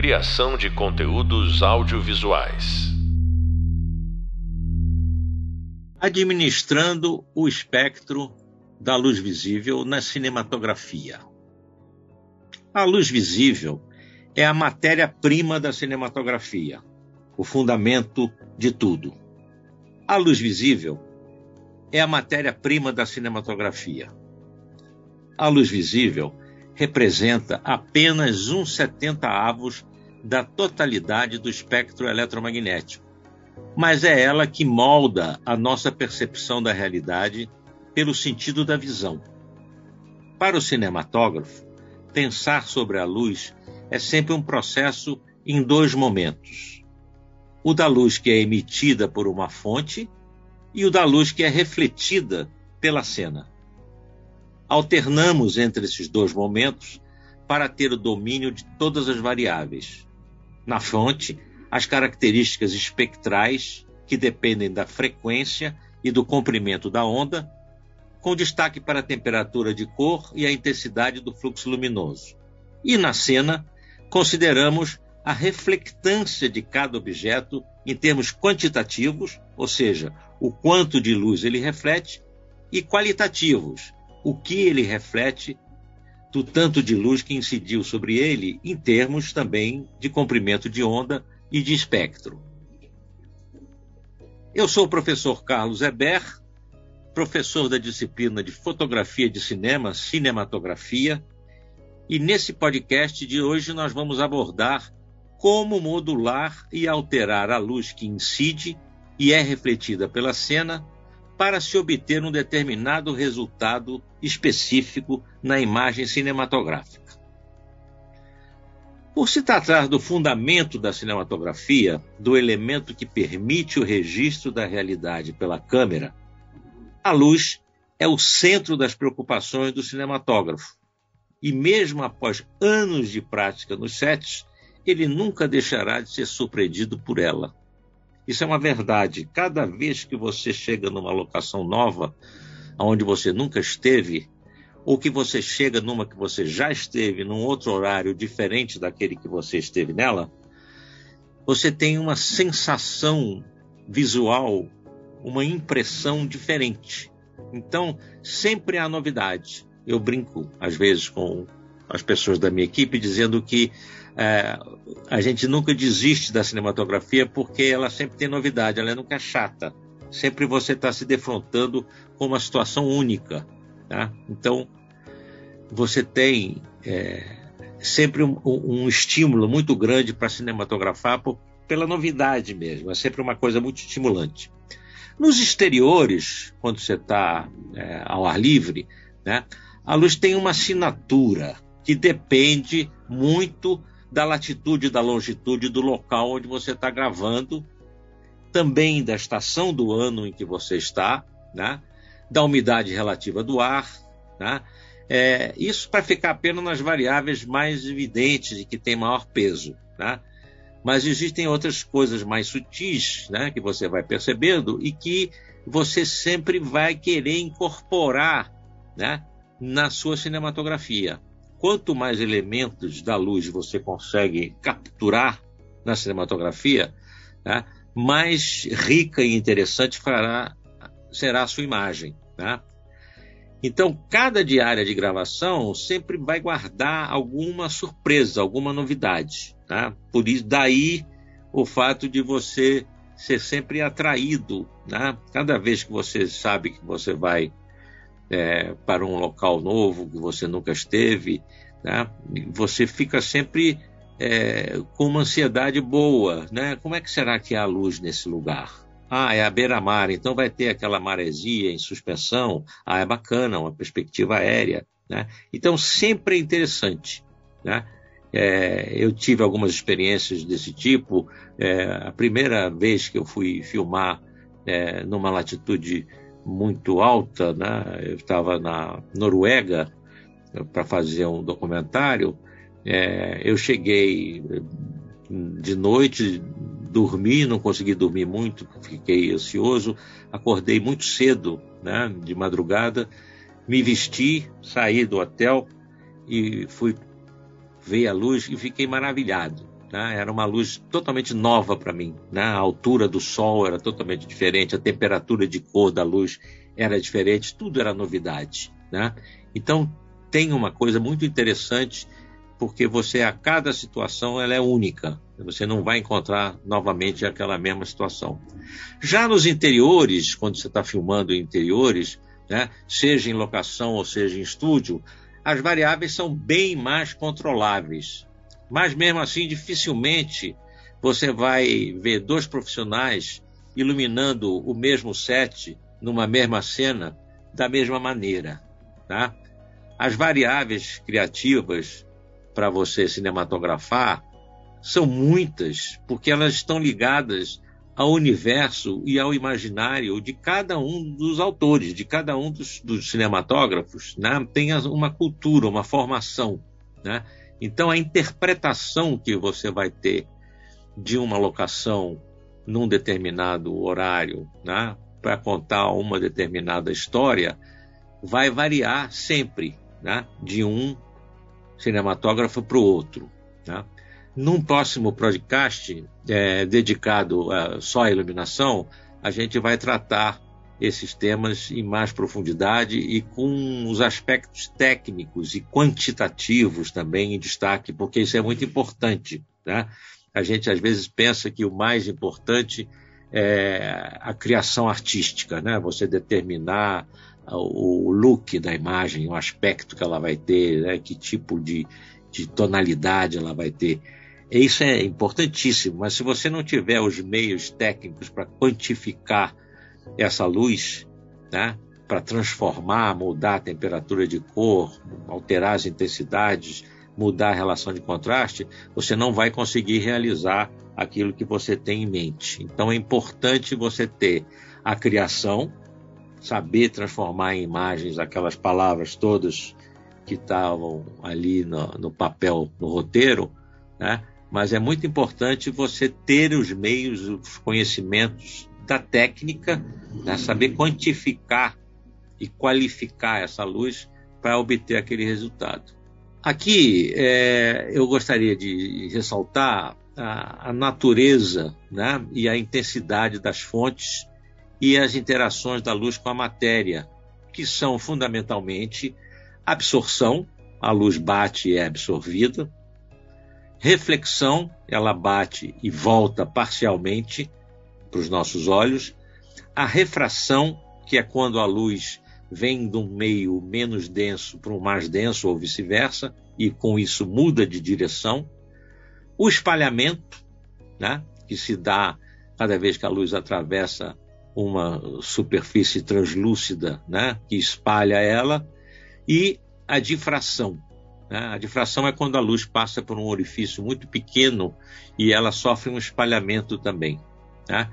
Criação de conteúdos audiovisuais. Administrando o espectro da luz visível na cinematografia. A luz visível é a matéria-prima da cinematografia, o fundamento de tudo. A luz visível é a matéria-prima da cinematografia. A luz visível representa apenas um setenta avos da totalidade do espectro eletromagnético, mas é ela que molda a nossa percepção da realidade pelo sentido da visão. Para o cinematógrafo, pensar sobre a luz é sempre um processo em dois momentos: o da luz que é emitida por uma fonte e o da luz que é refletida pela cena. Alternamos entre esses dois momentos para ter o domínio de todas as variáveis. Na fonte, as características espectrais que dependem da frequência e do comprimento da onda, com destaque para a temperatura de cor e a intensidade do fluxo luminoso. E na cena, consideramos a reflectância de cada objeto em termos quantitativos, ou seja, o quanto de luz ele reflete, e qualitativos, o que ele reflete do tanto de luz que incidiu sobre ele, em termos também de comprimento de onda e de espectro. Eu sou o professor Carlos Eber, professor da disciplina de Fotografia de Cinema, Cinematografia, e nesse podcast de hoje nós vamos abordar como modular e alterar a luz que incide e é refletida pela cena para se obter um determinado resultado específico na imagem cinematográfica. Por se tratar do fundamento da cinematografia, do elemento que permite o registro da realidade pela câmera, a luz é o centro das preocupações do cinematógrafo. E mesmo após anos de prática nos sets, ele nunca deixará de ser surpreendido por ela. Isso é uma verdade. Cada vez que você chega numa locação nova, onde você nunca esteve, ou que você chega numa que você já esteve, num outro horário diferente daquele que você esteve nela, você tem uma sensação visual, uma impressão diferente. Então, sempre há novidade. Eu brinco, às vezes, com as pessoas da minha equipe, dizendo que é, a gente nunca desiste da cinematografia porque ela sempre tem novidade, ela nunca é chata. Sempre você está se defrontando com uma situação única. Tá? Então, você tem é, sempre um, um, estímulo muito grande para cinematografar por, pela novidade mesmo. É sempre uma coisa muito estimulante. Nos exteriores, quando você está é, ao ar livre, né, a luz tem uma assinatura que depende muito da latitude, da longitude do local onde você está gravando, também da estação do ano em que você está, né? da umidade relativa do ar. Né? É, isso para ficar apenas nas variáveis mais evidentes e que têm maior peso. Né? Mas existem outras coisas mais sutis né, que você vai percebendo e que você sempre vai querer incorporar né, na sua cinematografia quanto mais elementos da luz você consegue capturar na cinematografia, né, mais rica e interessante fará, será a sua imagem. Né? Então, cada diária de gravação sempre vai guardar alguma surpresa, alguma novidade. Né? Por isso, daí o fato de você ser sempre atraído. Né? Cada vez que você sabe que você vai é, para um local novo que você nunca esteve, né? você fica sempre é, com uma ansiedade boa. Né? Como é que será que há luz nesse lugar? Ah, é a beira-mar, então vai ter aquela maresia em suspensão. Ah, é bacana, uma perspectiva aérea. Né? Então, sempre é interessante. Né? É, eu tive algumas experiências desse tipo. É, a primeira vez que eu fui filmar é, numa latitude muito alta, né? Eu estava na Noruega para fazer um documentário. É, eu cheguei de noite, dormi, não consegui dormir muito, fiquei ansioso, acordei muito cedo, né, de madrugada, me vesti, saí do hotel e fui ver a luz e fiquei maravilhado. Né? Era uma luz totalmente nova para mim. Né? A altura do sol era totalmente diferente, a temperatura de cor da luz era diferente, tudo era novidade. Né? Então, tem uma coisa muito interessante, porque você, a cada situação, ela é única. Você não vai encontrar novamente aquela mesma situação. Já nos interiores, quando você está filmando interiores, né, seja em locação ou seja em estúdio, as variáveis são bem mais controláveis. Mas mesmo assim, dificilmente você vai ver dois profissionais iluminando o mesmo set numa mesma cena da mesma maneira. Tá? As variáveis criativas para você cinematografar são muitas, porque elas estão ligadas ao universo e ao imaginário de cada um dos autores, de cada um dos, dos cinematógrafos. Né? Tem uma cultura, uma formação. Né? Então, a interpretação que você vai ter de uma locação num determinado horário, né? para contar uma determinada história, vai variar sempre né? de um cinematógrafo para o outro. Né? Num próximo podcast é, dedicado a, só à iluminação, a gente vai tratar esses temas em mais profundidade e com os aspectos técnicos e quantitativos também em destaque, porque isso é muito importante. Né? A gente às vezes pensa que o mais importante é a criação artística, né? você determinar o look da imagem, o aspecto que ela vai ter, né? que tipo de, de tonalidade ela vai ter. Isso é importantíssimo, mas se você não tiver os meios técnicos para quantificar essa luz, né, para transformar, mudar a temperatura de cor, alterar as intensidades, mudar a relação de contraste, você não vai conseguir realizar aquilo que você tem em mente. Então é importante você ter a criação, saber transformar em imagens aquelas palavras todas que estavam ali no, no papel, no roteiro, né? mas é muito importante você ter os meios, os conhecimentos da técnica, né? saber quantificar e qualificar essa luz para obter aquele resultado. Aqui é, eu gostaria de ressaltar a, a natureza né? e a intensidade das fontes e as interações da luz com a matéria, que são fundamentalmente absorção, a luz bate e é absorvida, reflexão, ela bate e volta parcialmente para os nossos olhos, a refração, que é quando a luz vem de um meio menos denso para um mais denso ou vice-versa, e com isso muda de direção, o espalhamento, né, que se dá cada vez que a luz atravessa uma superfície translúcida, né, que espalha ela, e a difração, né? A difração é quando a luz passa por um orifício muito pequeno e ela sofre um espalhamento também. Né?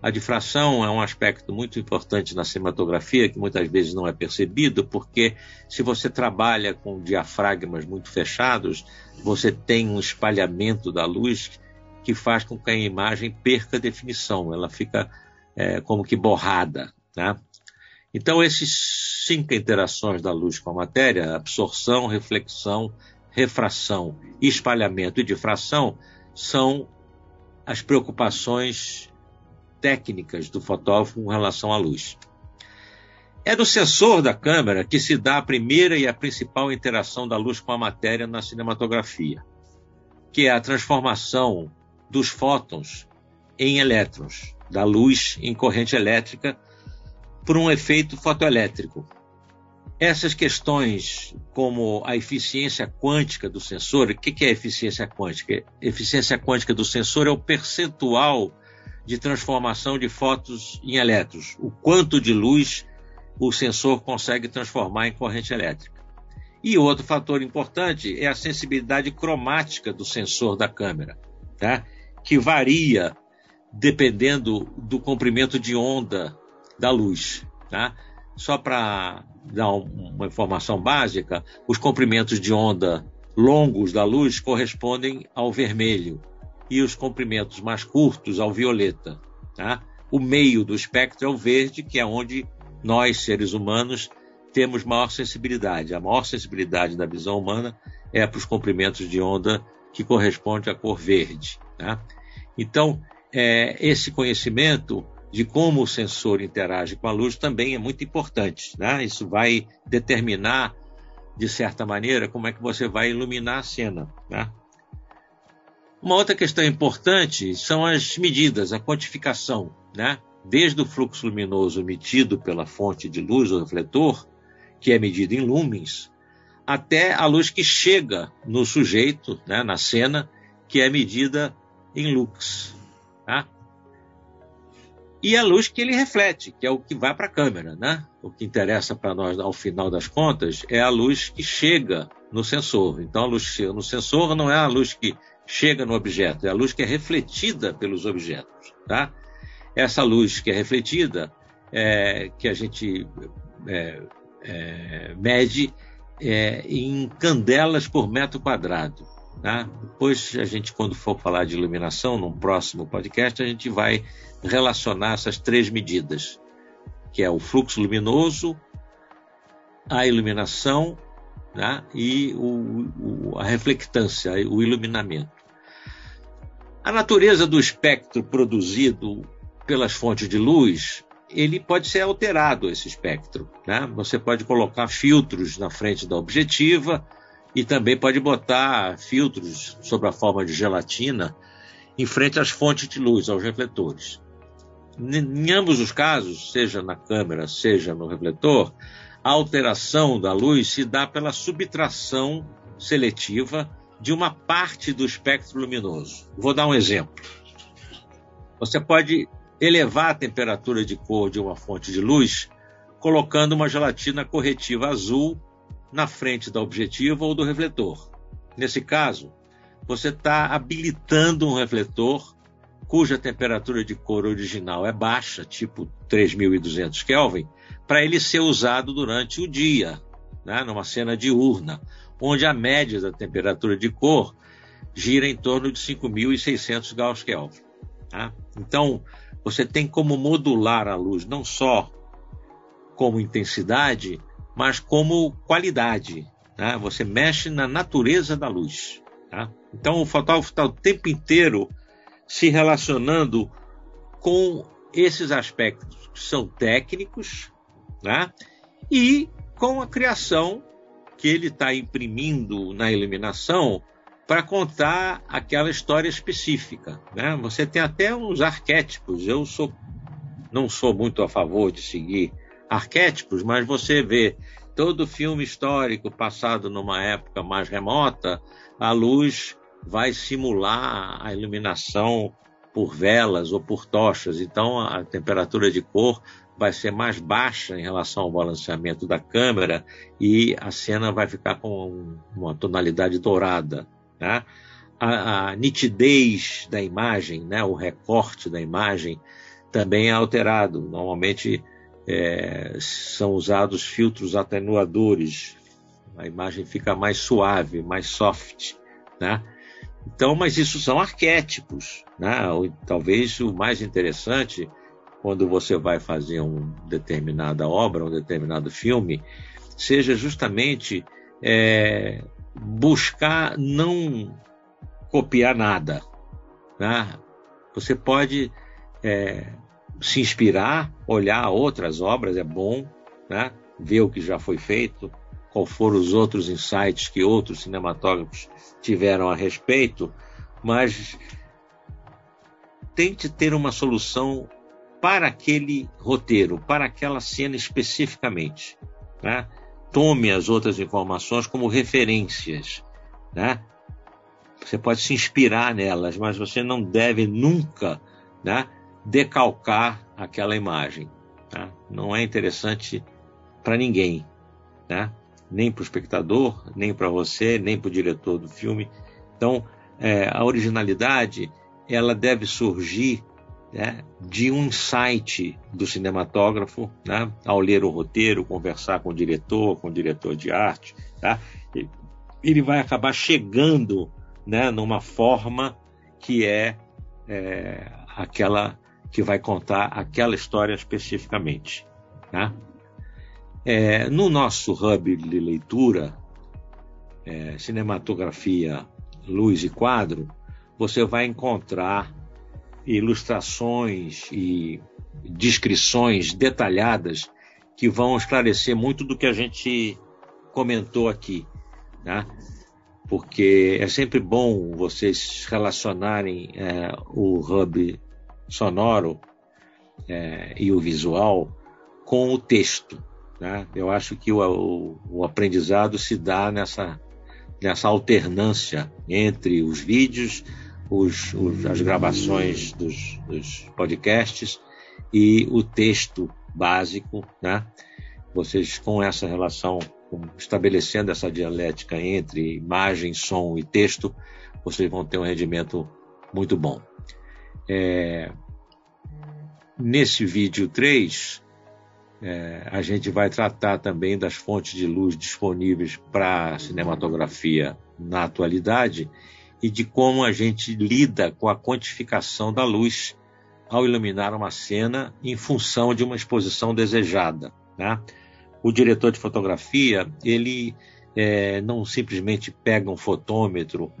A difração é um aspecto muito importante na cinematografia que muitas vezes não é percebido, porque se você trabalha com diafragmas muito fechados, você tem um espalhamento da luz que faz com que a imagem perca definição, ela fica é, como que borrada. Né? Então, esses cinco interações da luz com a matéria, absorção, reflexão, refração, espalhamento e difração, são as preocupações técnicas do fotógrafo com relação à luz. É do sensor da câmera que se dá a primeira e a principal interação da luz com a matéria na cinematografia, que é a transformação dos fótons em elétrons, da luz em corrente elétrica por um efeito fotoelétrico. Essas questões, como a eficiência quântica do sensor, o que é eficiência quântica? Eficiência quântica do sensor é o percentual de transformação de fótons em elétrons, o quanto de luz o sensor consegue transformar em corrente elétrica. E outro fator importante é a sensibilidade cromática do sensor da câmera, tá? que varia dependendo do comprimento de onda da luz. Tá? Só para dar uma informação básica, os comprimentos de onda longos da luz correspondem ao vermelho e os comprimentos mais curtos ao violeta. Tá? O meio do espectro é o verde, que é onde nós, seres humanos, temos maior sensibilidade. A maior sensibilidade da visão humana é para os comprimentos de onda que corresponde à cor verde. Tá? Então, é, esse conhecimento de como o sensor interage com a luz também é muito importante. Né? Isso vai determinar, de certa maneira, como é que você vai iluminar a cena. Né? Uma outra questão importante são as medidas, a quantificação. Né? Desde o fluxo luminoso emitido pela fonte de luz, o refletor, que é medido em lumens, até a luz que chega no sujeito, né, na cena, que é medida em lux. Tá? E a luz que ele reflete, que é o que vai para a câmera. Né? O que interessa para nós, ao final das contas, é a luz que chega no sensor. Então, a luz que chega no sensor não é a luz que chega no objeto, é a luz que é refletida pelos objetos. Tá? Essa luz que é refletida, é, que a gente é, é, mede é, em candelas por metro quadrado. Tá? Depois a gente, quando for falar de iluminação, num próximo podcast, a gente vai relacionar essas três medidas, que é o fluxo luminoso, a iluminação né? e o, o, a reflectância, o iluminamento. A natureza do espectro produzido pelas fontes de luz ele pode ser alterado, esse espectro. Né? Você pode colocar filtros na frente da objetiva e também pode botar filtros sob a forma de gelatina em frente às fontes de luz, aos refletores. Em ambos os casos, seja na câmera, seja no refletor, a alteração da luz se dá pela subtração seletiva de uma parte do espectro luminoso. Vou dar um exemplo. Você pode elevar a temperatura de cor de uma fonte de luz colocando uma gelatina corretiva azul na frente da objetiva ou do refletor. Nesse caso, você está habilitando um refletor cuja temperatura de cor original é baixa, tipo 3200 Kelvin, para ele ser usado durante o dia, né, numa cena diurna, onde a média da temperatura de cor gira em torno de 5.600 Gauss Kelvin. Tá? Então, você tem como modular a luz, não só como intensidade, mas como qualidade. Tá? Você mexe na natureza da luz. Tá? Então o fotógrafo está o tempo inteiro se relacionando com esses aspectos que são técnicos né? e com a criação que ele está imprimindo na iluminação para contar aquela história específica. Né? Você tem até uns arquétipos. Eu sou, não sou muito a favor de seguir arquétipos, mas você vê todo filme histórico passado numa época mais remota, a luz vai simular a iluminação por velas ou por tochas. Então a temperatura de cor vai ser mais baixa em relação ao balanceamento da câmera e a cena vai ficar com uma tonalidade dourada. Né? A, a, nitidez da imagem, né? o recorte da imagem também é alterado. Normalmente é, são usados filtros atenuadores, a imagem fica mais suave, mais soft. Né? Então, mas isso são arquétipos. Né? Talvez o mais interessante, quando você vai fazer uma determinada obra, um determinado filme, seja justamente é, buscar não copiar nada. Né? Você pode é, se inspirar, olhar outras obras, é bom, né? ver o que já foi feito, qual foram os outros insights que outros cinematógrafos tiveram a respeito, mas tente ter uma solução para aquele roteiro, para aquela cena especificamente. Né? tome as outras informações como referências, né? Você pode se inspirar nelas, mas você não deve nunca, né, decalcar aquela imagem. Tá? Não é interessante para ninguém, né? Nem para o espectador, nem para você, nem para o diretor do filme. Então, é, a originalidade ela deve surgir né, de um insight do cinematógrafo, né, ao ler o roteiro, conversar com o diretor, com o diretor de arte, tá, ele vai acabar chegando né, numa forma que é, é, aquela que vai contar aquela história especificamente. Tá? É, no nosso hub de leitura, é, cinematografia luz e quadro, você vai encontrar ilustrações e descrições detalhadas que vão esclarecer muito do que a gente comentou aqui, né? Porque é sempre bom vocês relacionarem é, o hub sonoro é, e o visual com o texto. Né? Eu acho que o, o, o aprendizado se dá nessa, nessa alternância entre os vídeos, os, os, as gravações dos, dos, podcasts e o texto básico, né? Vocês com essa relação, estabelecendo essa dialética entre imagem, som e texto, vocês vão ter um rendimento muito bom. É, nesse vídeo 3, é, a gente vai tratar também das fontes de luz disponíveis para cinematografia na atualidade e de como a gente lida com a quantificação da luz ao iluminar uma cena em função de uma exposição desejada. Né? O diretor de fotografia ele é, não simplesmente pega um fotômetro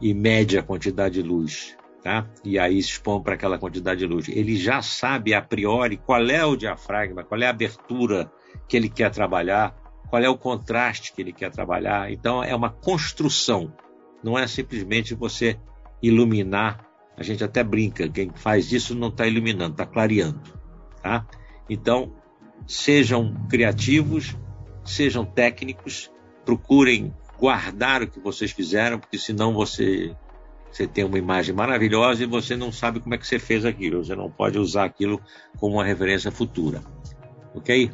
e mede a quantidade de luz tá? E aí se expõe para aquela quantidade de luz. Ele já sabe a priori qual é o diafragma, qual é a abertura que ele quer trabalhar, qual é o contraste que ele quer trabalhar. Então é uma construção, não é simplesmente você iluminar. A gente até brinca, quem faz isso não está iluminando, está clareando, tá? Então sejam criativos, sejam técnicos, procurem guardar o que vocês fizeram, porque senão você você tem uma imagem maravilhosa e você não sabe como é que você fez aquilo. Você não pode usar aquilo como uma referência futura. Ok?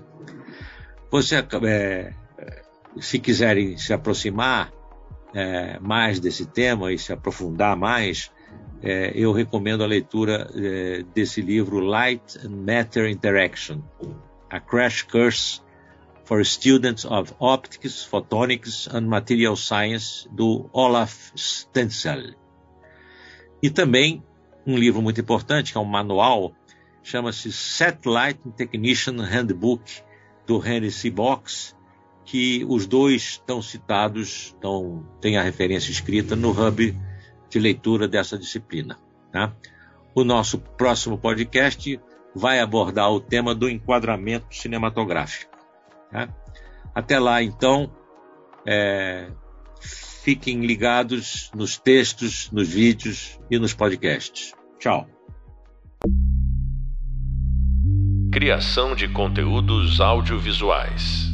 Você, é, se quiserem se aproximar é, mais desse tema e se aprofundar mais, é, eu recomendo a leitura é, desse livro Light and Matter Interaction, A Crash Course for Students of Optics, Photonics and Material Science, do Olaf Stenzel. E também um livro muito importante, que é um manual, chama-se Satellite Technician Handbook, do Henry C. Box, que os dois estão citados, estão, tem a referência escrita no hub de leitura dessa disciplina. Tá? O nosso próximo podcast vai abordar o tema do enquadramento cinematográfico. Tá? Até lá, então, é, Fiquem ligados nos textos, nos vídeos e nos podcasts. Tchau. Criação de conteúdos audiovisuais.